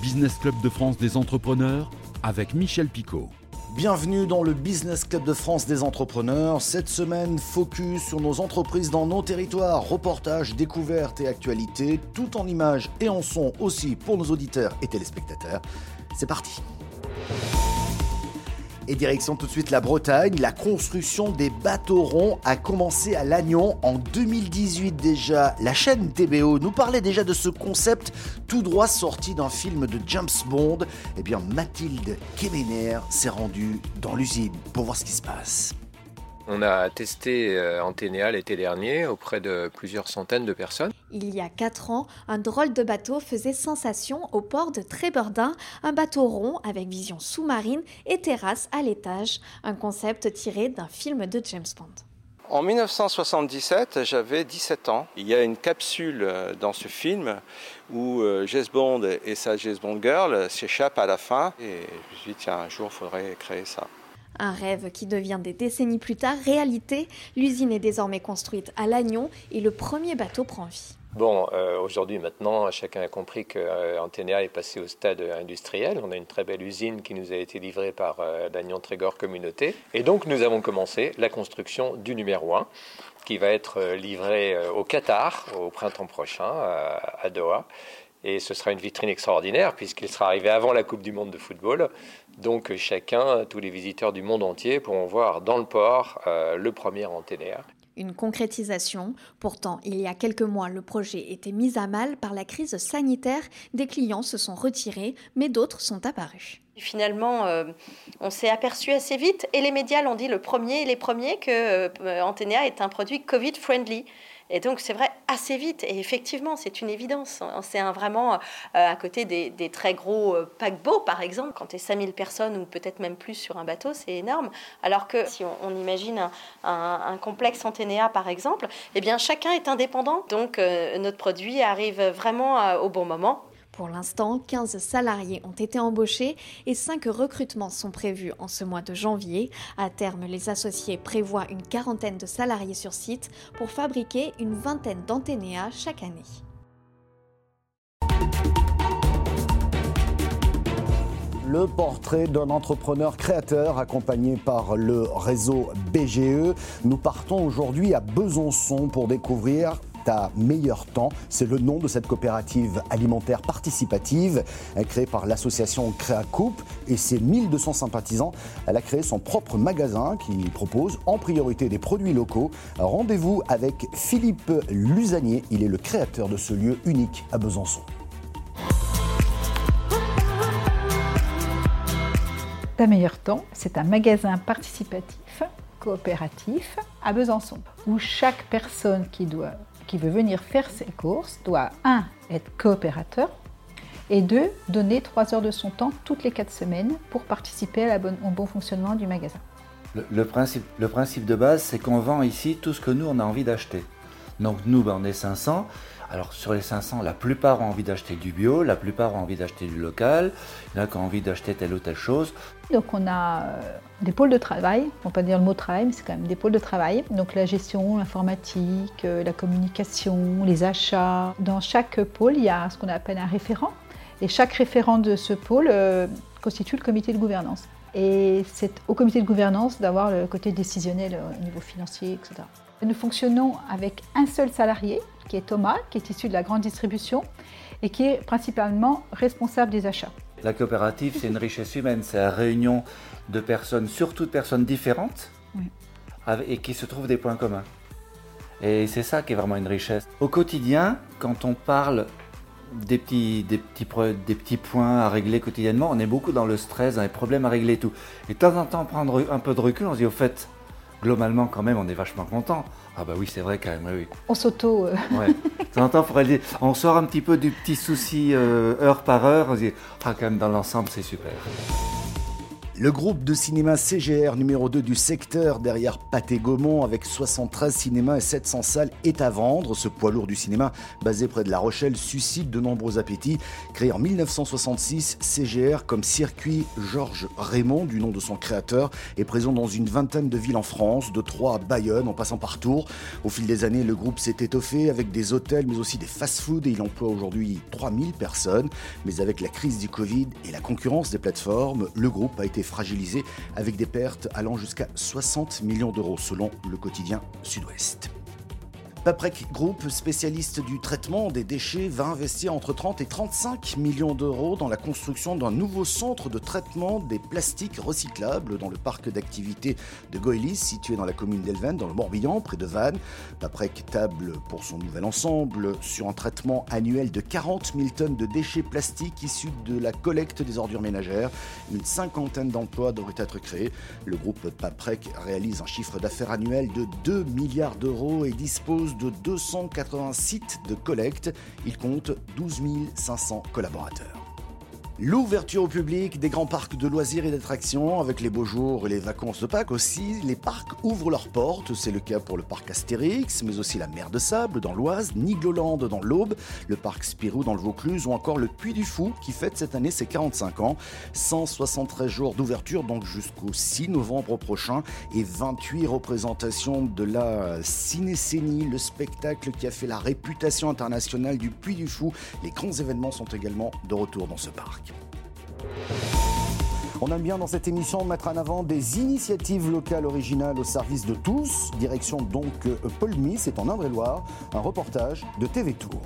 Business Club de France des entrepreneurs avec Michel Picot. Bienvenue dans le Business Club de France des entrepreneurs. Cette semaine, focus sur nos entreprises dans nos territoires, reportages, découvertes et actualités, tout en images et en son aussi pour nos auditeurs et téléspectateurs. C'est parti. Et direction tout de suite la Bretagne, la construction des bateaux ronds a commencé à Lannion en 2018 déjà. La chaîne TBO nous parlait déjà de ce concept tout droit sorti d'un film de James Bond. Eh bien Mathilde Kemener s'est rendue dans l'usine pour voir ce qui se passe. On a testé euh, Anténéa l'été dernier auprès de plusieurs centaines de personnes. Il y a 4 ans, un drôle de bateau faisait sensation au port de Trébordin, un bateau rond avec vision sous-marine et terrasse à l'étage, un concept tiré d'un film de James Bond. En 1977, j'avais 17 ans. Il y a une capsule euh, dans ce film où euh, James Bond et sa James Bond Girl s'échappent à la fin. Et je me suis dit, tiens, un jour, il faudrait créer ça. Un rêve qui devient des décennies plus tard réalité. L'usine est désormais construite à Lannion et le premier bateau prend vie. Bon, euh, aujourd'hui, maintenant, chacun a compris que euh, est passé au stade industriel. On a une très belle usine qui nous a été livrée par euh, Lannion Trégor Communauté. Et donc, nous avons commencé la construction du numéro 1 qui va être euh, livré au Qatar au printemps prochain à Doha. Et ce sera une vitrine extraordinaire puisqu'il sera arrivé avant la Coupe du Monde de football. Donc chacun, tous les visiteurs du monde entier pourront voir dans le port euh, le premier anténaire. Une concrétisation. Pourtant, il y a quelques mois, le projet était mis à mal par la crise sanitaire. Des clients se sont retirés, mais d'autres sont apparus. Finalement, euh, on s'est aperçu assez vite, et les médias l'ont dit le premier, les premiers, que euh, Anténéa est un produit Covid-friendly. Et donc, c'est vrai, assez vite. Et effectivement, c'est une évidence. C'est vraiment euh, à côté des, très gros euh, paquebots, par exemple. Quand tu es 5000 personnes ou peut-être même plus sur un bateau, c'est énorme. Alors que si on, imagine un, complexe Anténéa, par exemple, eh bien, chacun est indépendant. Donc, euh, notre produit arrive vraiment au bon moment. Pour l'instant, 15 salariés ont été embauchés et 5 recrutements sont prévus en ce mois de janvier. À terme, les associés prévoient une quarantaine de salariés sur site pour fabriquer une vingtaine d'anténéas chaque année. le portrait d'un entrepreneur créateur accompagné par le réseau BGE. Nous partons aujourd'hui à Besançon pour découvrir ta meilleur temps. C'est le nom de cette coopérative alimentaire participative créée par l'association Créa Coupe et ses 1200 sympathisants. Elle a créé son propre magasin qui propose en priorité des produits locaux. Rendez-vous avec Philippe Lusanier. Il est le créateur de ce lieu unique à Besançon. Ta meilleur temps, c'est un magasin participatif, coopératif à Besançon, où chaque personne qui doit qui veut venir faire ses courses doit, un, être coopérateur, et deux, donner trois heures de son temps toutes les quatre semaines pour participer au bon fonctionnement du magasin. Le, principe, le principe de base, c'est qu'on vend ici tout ce que nous, on a envie d'acheter. Donc nous, ben, on est 500. Alors sur les 500, la plupart ont envie d'acheter du bio, la plupart ont envie d'acheter du local, il y en a qui ont envie d'acheter telle ou telle chose. Donc on a euh, des pôles de travail, on ne va pas dire le mot travail, mais c'est quand même des pôles de travail. Donc la gestion, l'informatique, euh, la communication, les achats. Dans chaque pôle, il y a ce qu'on appelle un référent. Et chaque référent de ce pôle euh, constitue le comité de gouvernance. Et c'est au comité de gouvernance d'avoir le côté décisionnel au niveau financier, etc. Nous fonctionnons avec un seul salarié, qui est Thomas, qui est issu de la grande distribution et qui est principalement responsable des achats. La coopérative, c'est une richesse humaine, c'est la réunion de personnes, surtout de personnes différentes, et qui se trouvent des points communs. Et c'est ça qui est vraiment une richesse. Au quotidien, quand on parle des petits, des, petits, des petits points à régler quotidiennement, on est beaucoup dans le stress, dans les problèmes à régler et tout. Et de temps en temps, prendre un peu de recul, on se dit au fait, globalement, quand même, on est vachement content. Ah bah oui, c'est vrai quand même, oui. On s'auto... Euh. Ouais. De temps on sort un petit peu du petit souci euh, heure par heure, on se dit, ah quand même, dans l'ensemble, c'est super. Le groupe de cinéma CGR numéro 2 du secteur derrière Pathé Gaumont avec 73 cinémas et 700 salles est à vendre. Ce poids lourd du cinéma basé près de La Rochelle suscite de nombreux appétits. Créé en 1966, CGR comme circuit Georges Raymond du nom de son créateur est présent dans une vingtaine de villes en France, de Troyes à Bayonne en passant par Tours. Au fil des années, le groupe s'est étoffé avec des hôtels mais aussi des fast-foods et il emploie aujourd'hui 3000 personnes. Mais avec la crise du Covid et la concurrence des plateformes, le groupe a été fragilisé avec des pertes allant jusqu'à 60 millions d'euros selon le quotidien Sud-Ouest. Paprec Group, spécialiste du traitement des déchets, va investir entre 30 et 35 millions d'euros dans la construction d'un nouveau centre de traitement des plastiques recyclables dans le parc d'activités de Goélis, situé dans la commune d'Elven, dans le Morbihan, près de Vannes. Paprec table pour son nouvel ensemble sur un traitement annuel de 40 000 tonnes de déchets plastiques issus de la collecte des ordures ménagères. Une cinquantaine d'emplois devraient être créés. Le groupe Paprec réalise un chiffre d'affaires annuel de 2 milliards d'euros et dispose de 280 sites de collecte. Il compte 12 500 collaborateurs. L'ouverture au public des grands parcs de loisirs et d'attractions, avec les beaux jours et les vacances de Pâques aussi, les parcs ouvrent leurs portes. C'est le cas pour le parc Astérix, mais aussi la mer de Sable dans l'Oise, Nigloland dans l'Aube, le parc Spirou dans le Vaucluse ou encore le Puy du Fou qui fête cette année ses 45 ans. 173 jours d'ouverture donc jusqu'au 6 novembre prochain et 28 représentations de la cinécénie, le spectacle qui a fait la réputation internationale du Puy du Fou. Les grands événements sont également de retour dans ce parc. On aime bien dans cette émission mettre en avant des initiatives locales originales au service de tous. Direction donc euh, Polmy, c'est en Indre-et-Loire, un reportage de TV Tour.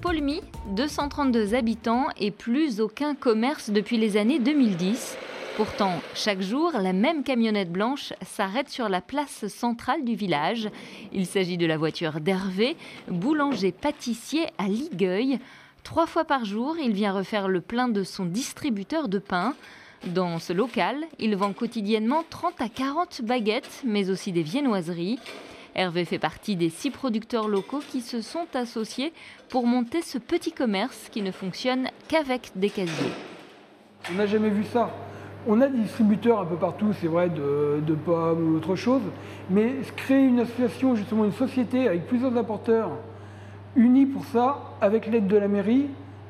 Polmy, 232 habitants et plus aucun commerce depuis les années 2010. Pourtant, chaque jour, la même camionnette blanche s'arrête sur la place centrale du village. Il s'agit de la voiture d'Hervé, boulanger-pâtissier à Ligueuil. Trois fois par jour, il vient refaire le plein de son distributeur de pain. Dans ce local, il vend quotidiennement 30 à 40 baguettes, mais aussi des viennoiseries. Hervé fait partie des six producteurs locaux qui se sont associés pour monter ce petit commerce qui ne fonctionne qu'avec des casiers. On n'a jamais vu ça. On a des distributeurs un peu partout, c'est vrai, de, de, pommes ou autre chose, mais créer une association, justement une société avec plusieurs apporteurs unis pour ça, avec l'aide de la mairie,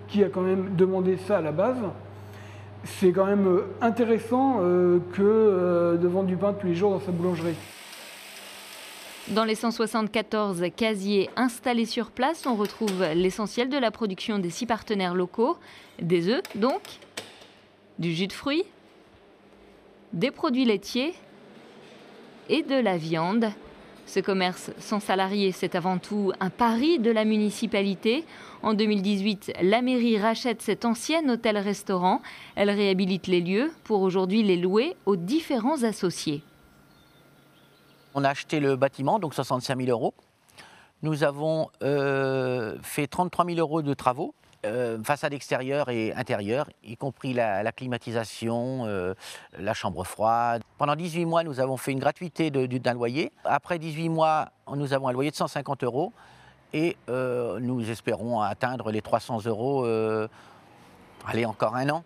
qui a quand même demandé ça à la base. C'est quand même euh, intéressant euh, que euh, de vendre du pain tous les jours dans sa boulangerie. Dans les 174 casiers installés sur place, on retrouve l'essentiel de la production des six partenaires locaux, des œufs donc, du jus de fruits, des produits laitiers et de la viande. Ce commerce sans salariés, c'est avant tout un pari de la municipalité. En 2018, la mairie rachète cet ancien hôtel-restaurant. Elle réhabilite les lieux pour aujourd'hui les louer aux différents associés. On a acheté le bâtiment, donc 65 000 euros. Nous avons euh, fait 33 000 euros de travaux euh, façade extérieure et intérieure, y compris la, climatisation, euh, la chambre froide. Pendant 18 mois, nous avons fait une gratuité d'un loyer. Après 18 mois, nous avons un loyer de 150 euros et euh, nous espérons atteindre les 300 euros, allez, encore un an.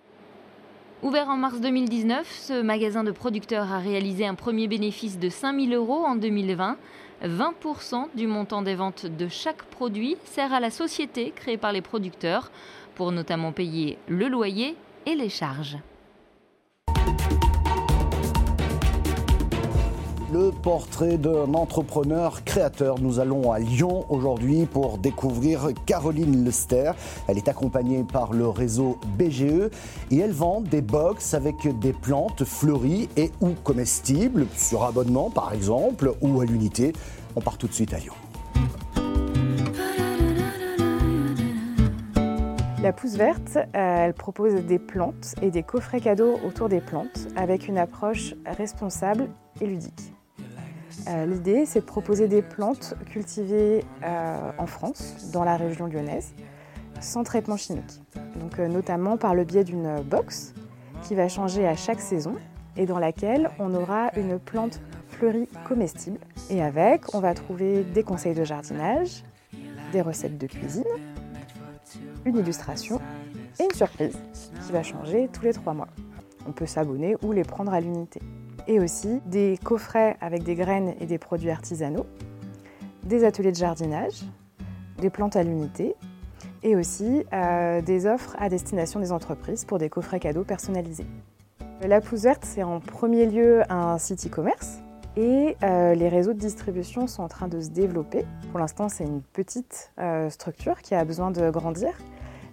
Ouvert en mars 2019, ce magasin de producteurs a réalisé un premier bénéfice de 5 000 euros en 2020. 20% du montant des ventes de chaque produit sert à la société créée par les producteurs pour notamment payer le loyer et les charges. Le portrait d'un entrepreneur créateur. Nous allons à Lyon aujourd'hui pour découvrir Caroline Lester. Elle est accompagnée par le réseau BGE et elle vend des box avec des plantes fleuries et ou comestibles sur abonnement par exemple ou à l'unité. On part tout de suite à Lyon. La Pousse Verte, euh, elle propose des plantes et des coffrets cadeaux autour des plantes avec une approche responsable et ludique. Euh, l'idée, c'est de proposer des plantes cultivées euh, en France, dans la région lyonnaise, sans traitement chimique. Donc, euh, notamment par le biais d'une box qui va changer à chaque saison et dans laquelle on aura une plante fleurie comestible. Et avec, on va trouver des conseils de jardinage, des recettes de cuisine, une illustration et une surprise qui va changer tous les trois mois. On peut s'abonner ou les prendre à l'unité. Et aussi des coffrets avec des graines et des produits artisanaux, des ateliers de jardinage, des plantes à l'unité et aussi euh, des offres à destination des entreprises pour des coffrets cadeaux personnalisés. La Pousse Verte, c'est en premier lieu un site e-commerce et euh, les réseaux de distribution sont en train de se développer. Pour l'instant, c'est une petite euh, structure qui a besoin de grandir.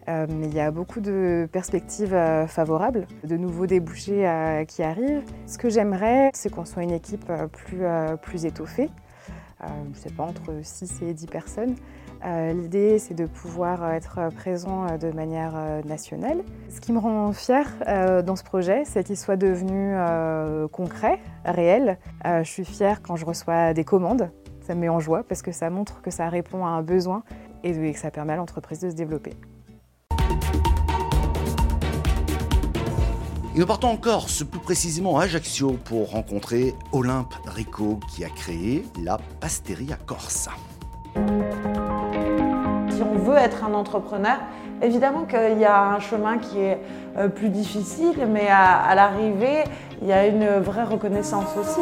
Mais il y a beaucoup de perspectives favorables, de nouveaux débouchés qui arrivent. Ce que j'aimerais, c'est qu'on soit une équipe plus, plus étoffée, je ne sais pas, entre 6 et 10 personnes, euh, l'idée, c'est de pouvoir être présent euh, de manière euh, nationale. Ce qui me rend fière dans ce projet, c'est qu'il soit devenu concret, réel. Je suis fière quand je reçois des commandes. Ça me met en joie parce que ça montre que ça répond à un besoin et que ça permet à l'entreprise de se développer. Et nous partons en Corse, plus précisément à Ajaccio, pour rencontrer Olympe Rico qui a créé la Pasteria Corse on veut être un entrepreneur, évidemment qu'il y a un chemin qui est euh, plus difficile, mais à, l'arrivée, il y a une vraie reconnaissance aussi.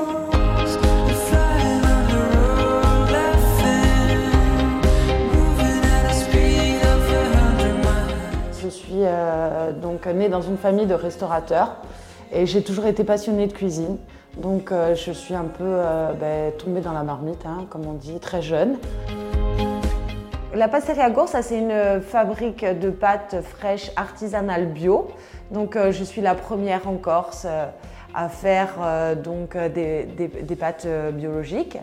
Je suis euh, donc née dans une famille de restaurateurs et j'ai toujours été passionnée de cuisine. Donc euh, je suis un peu ben, tombée dans la marmite, hein, comme on dit, très jeune. La Passeria Corse, c'est une fabrique de pâtes fraîches artisanales bio. Donc, euh, je suis la première en Corse euh, à faire euh, donc, des, pâtes biologiques.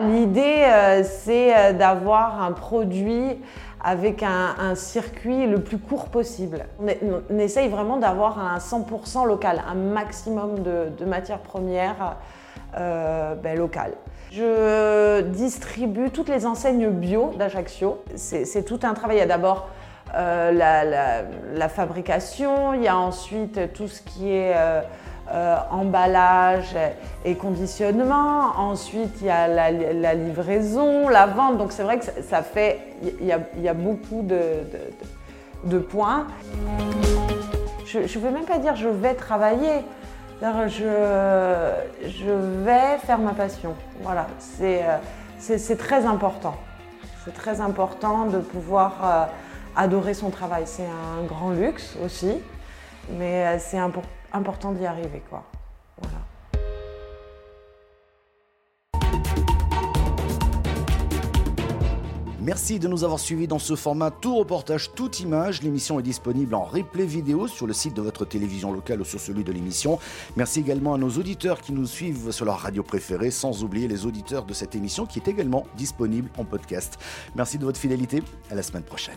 L'idée, c'est d'avoir un produit avec un, circuit le plus court possible. On, essaye vraiment d'avoir un 100% local, un maximum de, matières premières ben, locales. Je distribue toutes les enseignes bio d'Ajaccio. C'est tout un travail. Il y a d'abord euh, la, fabrication, il y a ensuite tout ce qui est euh, euh, emballage et conditionnement. Ensuite, il y a la, livraison, la vente. Donc c'est vrai que ça, fait, il y, a, beaucoup de, points. Je ne vais même pas dire je vais travailler je, je vais faire ma passion. Voilà, euh, c'est très important. C'est très important de pouvoir euh, adorer son travail. C'est un grand luxe aussi, mais euh, c'est important d'y arriver. Quoi. Voilà. Merci de nous avoir suivis dans ce format tout reportage, toute image. L'émission est disponible en replay vidéo sur le site de votre télévision locale ou sur celui de l'émission. Merci également à nos auditeurs qui nous suivent sur leur radio préférée, sans oublier les auditeurs de cette émission qui est également disponible en podcast. Merci de votre fidélité. À la semaine prochaine.